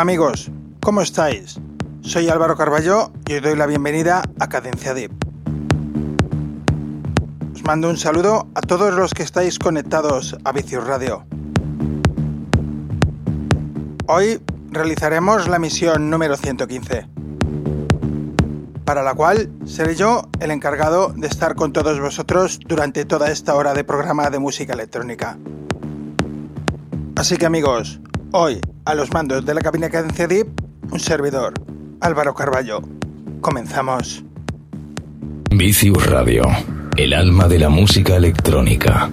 Amigos, ¿cómo estáis? Soy Álvaro Carballo y os doy la bienvenida a Cadencia Deep. Os mando un saludo a todos los que estáis conectados a Vicius Radio. Hoy realizaremos la misión número 115, para la cual seré yo el encargado de estar con todos vosotros durante toda esta hora de programa de música electrónica. Así que amigos, hoy a los mandos de la cabina Cadencia Deep, un servidor, Álvaro Carballo. Comenzamos. Vicius Radio, el alma de la música electrónica.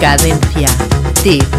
Cadencia. Tip.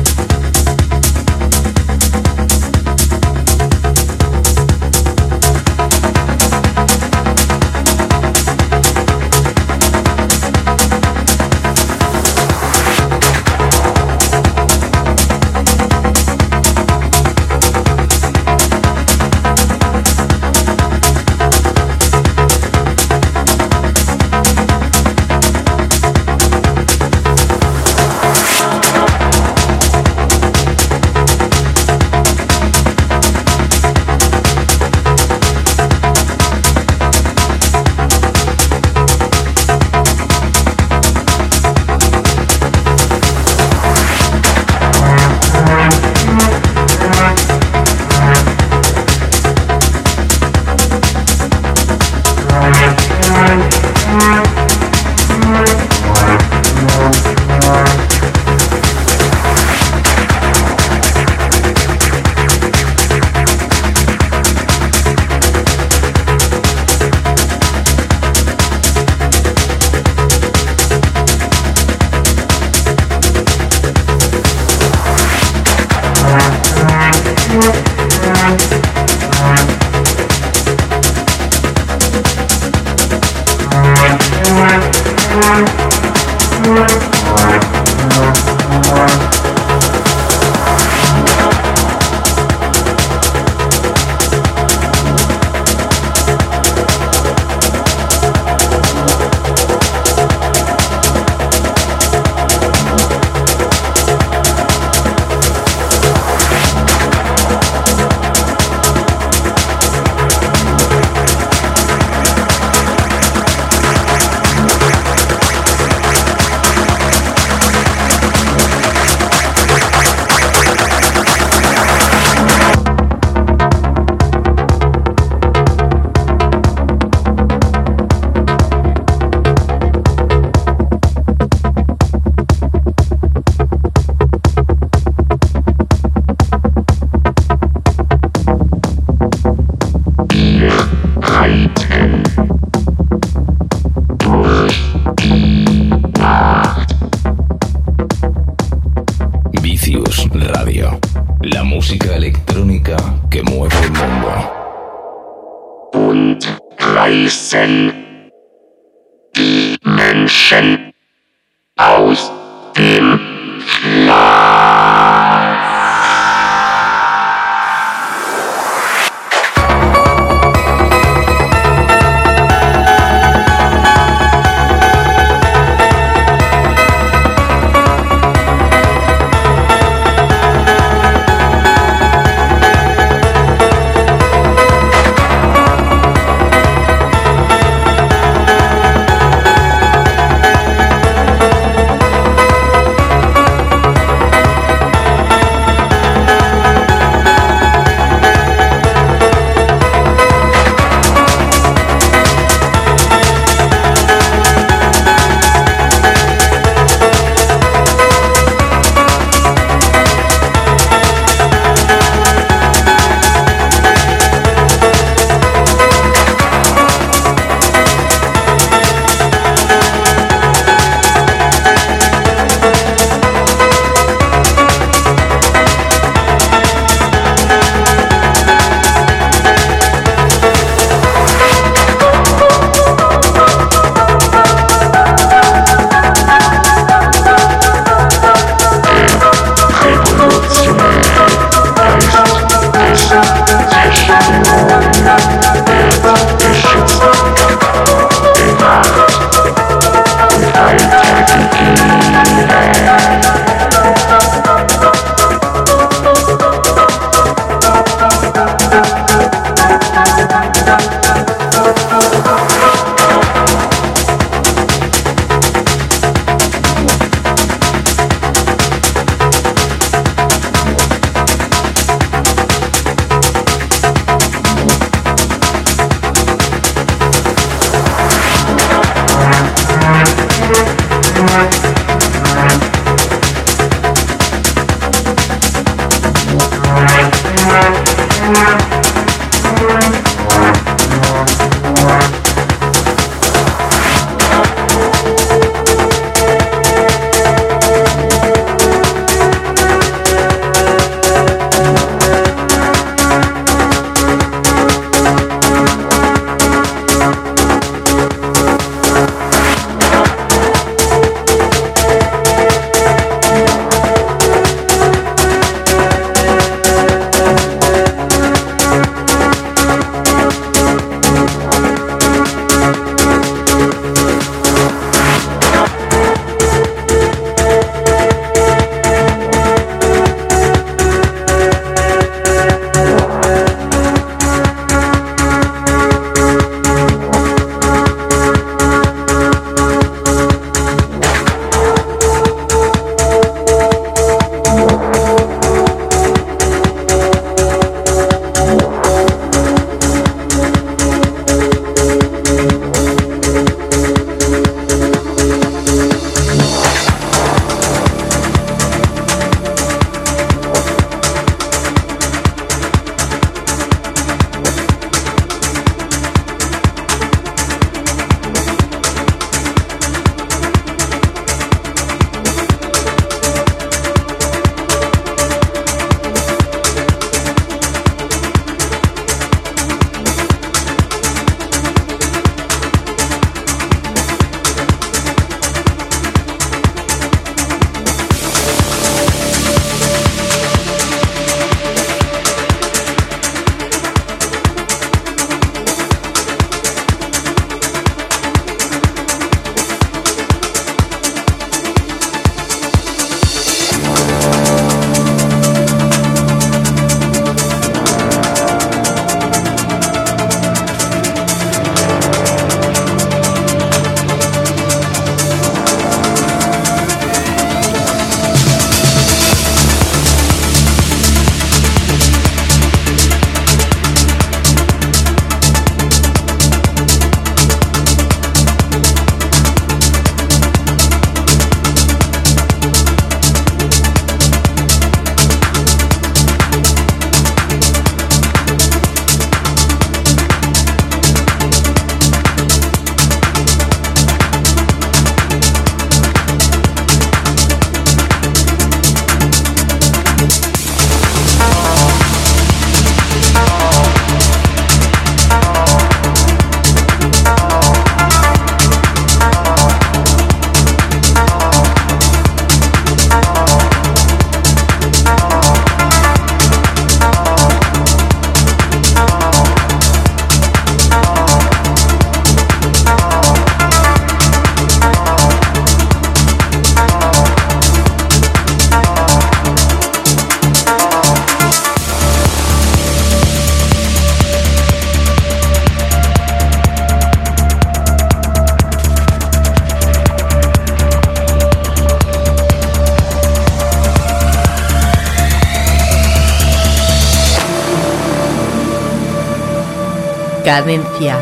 Cadencia.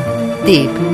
Tip.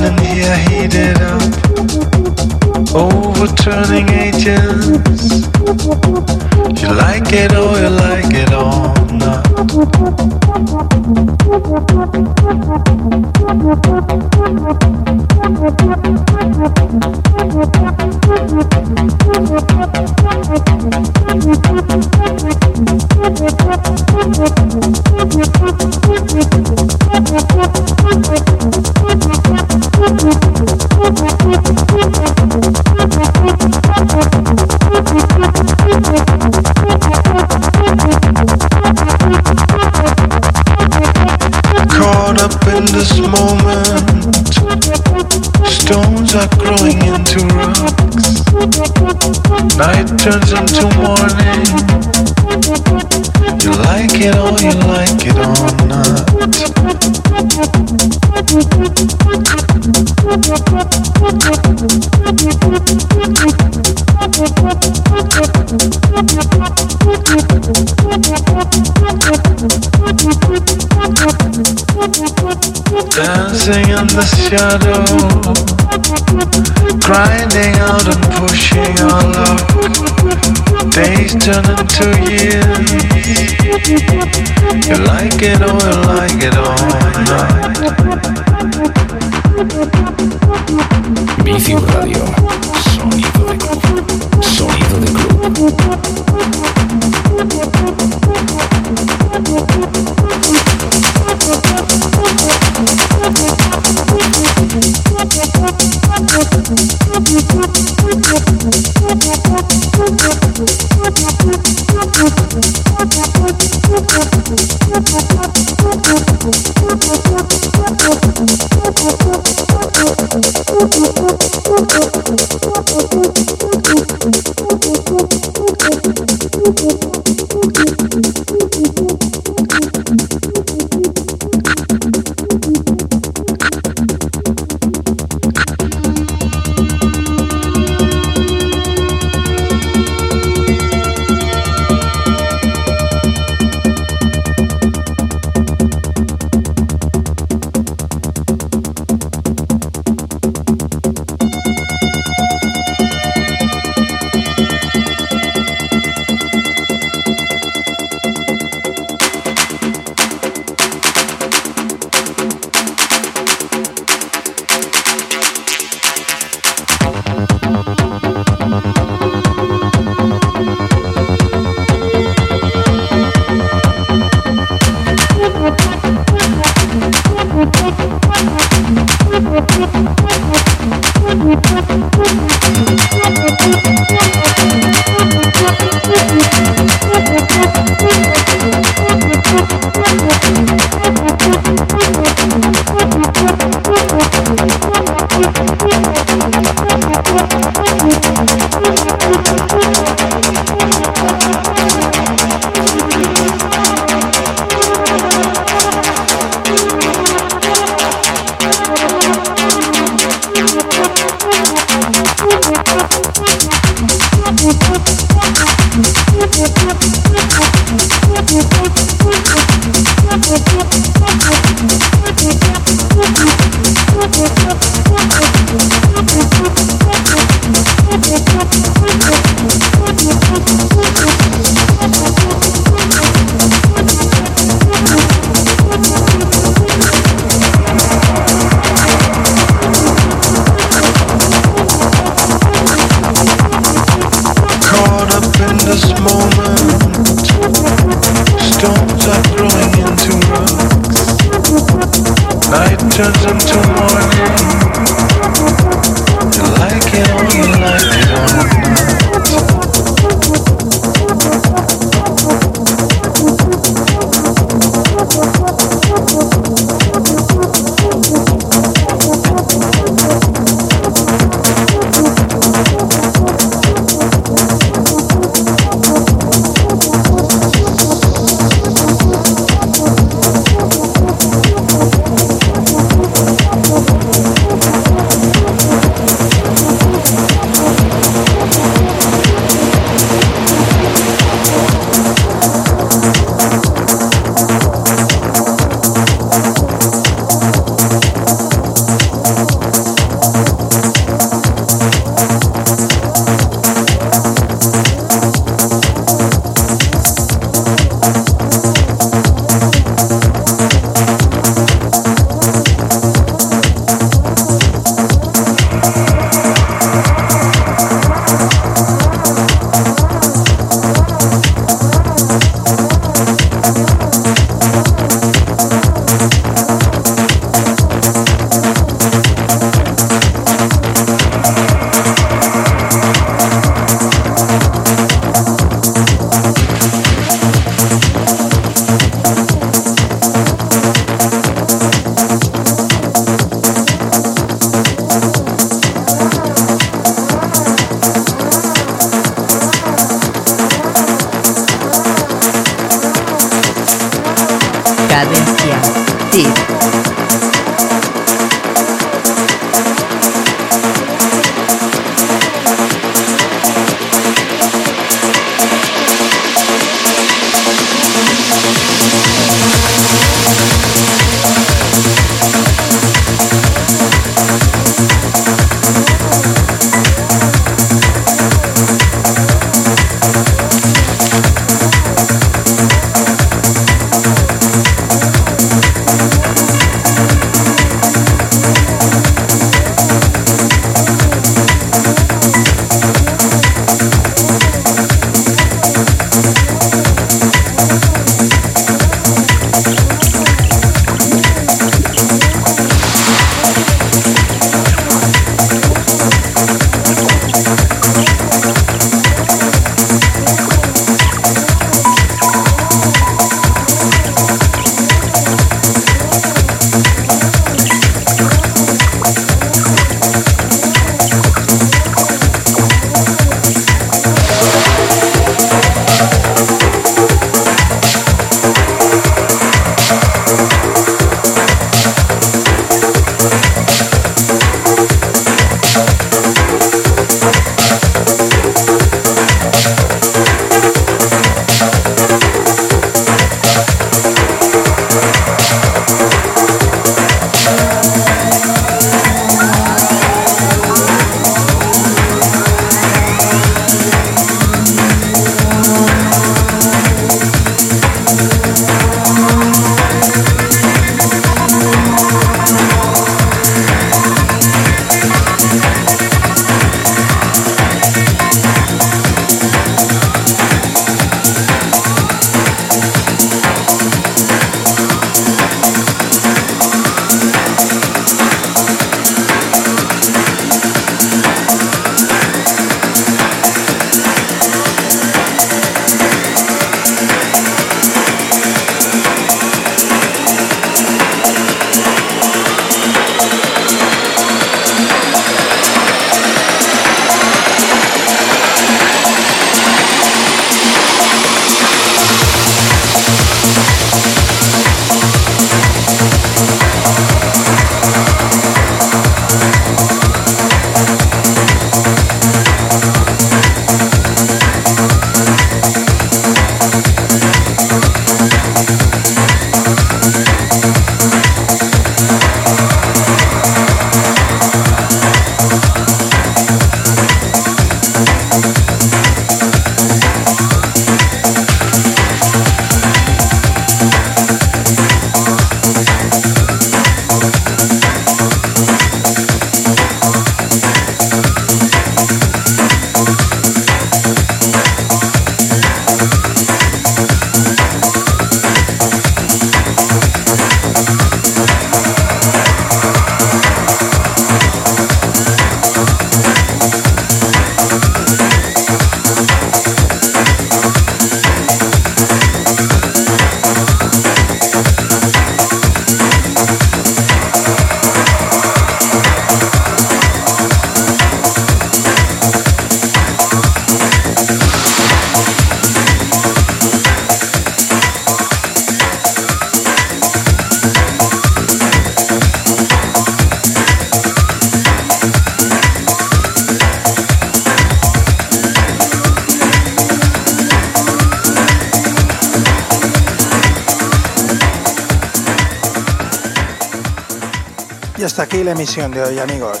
Emisión de hoy, amigos.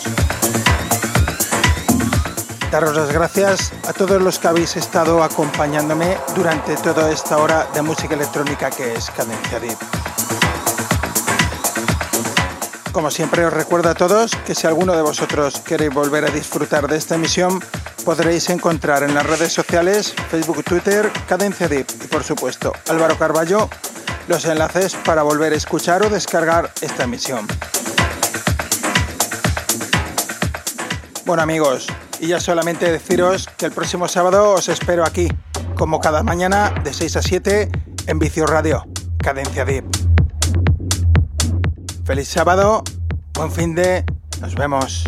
Daros las gracias a todos los que habéis estado acompañándome durante toda esta hora de música electrónica que es Cadencia Deep. Como siempre os recuerdo a todos que si alguno de vosotros queréis volver a disfrutar de esta emisión, podréis encontrar en las redes sociales, Facebook, Twitter, Cadencia Deep y por supuesto Álvaro Carballo, los enlaces para volver a escuchar o descargar esta emisión. Bueno amigos, y ya solamente deciros que el próximo sábado os espero aquí, como cada mañana de 6 a 7 en Vicio Radio, Cadencia Deep. Feliz sábado, buen fin de, nos vemos.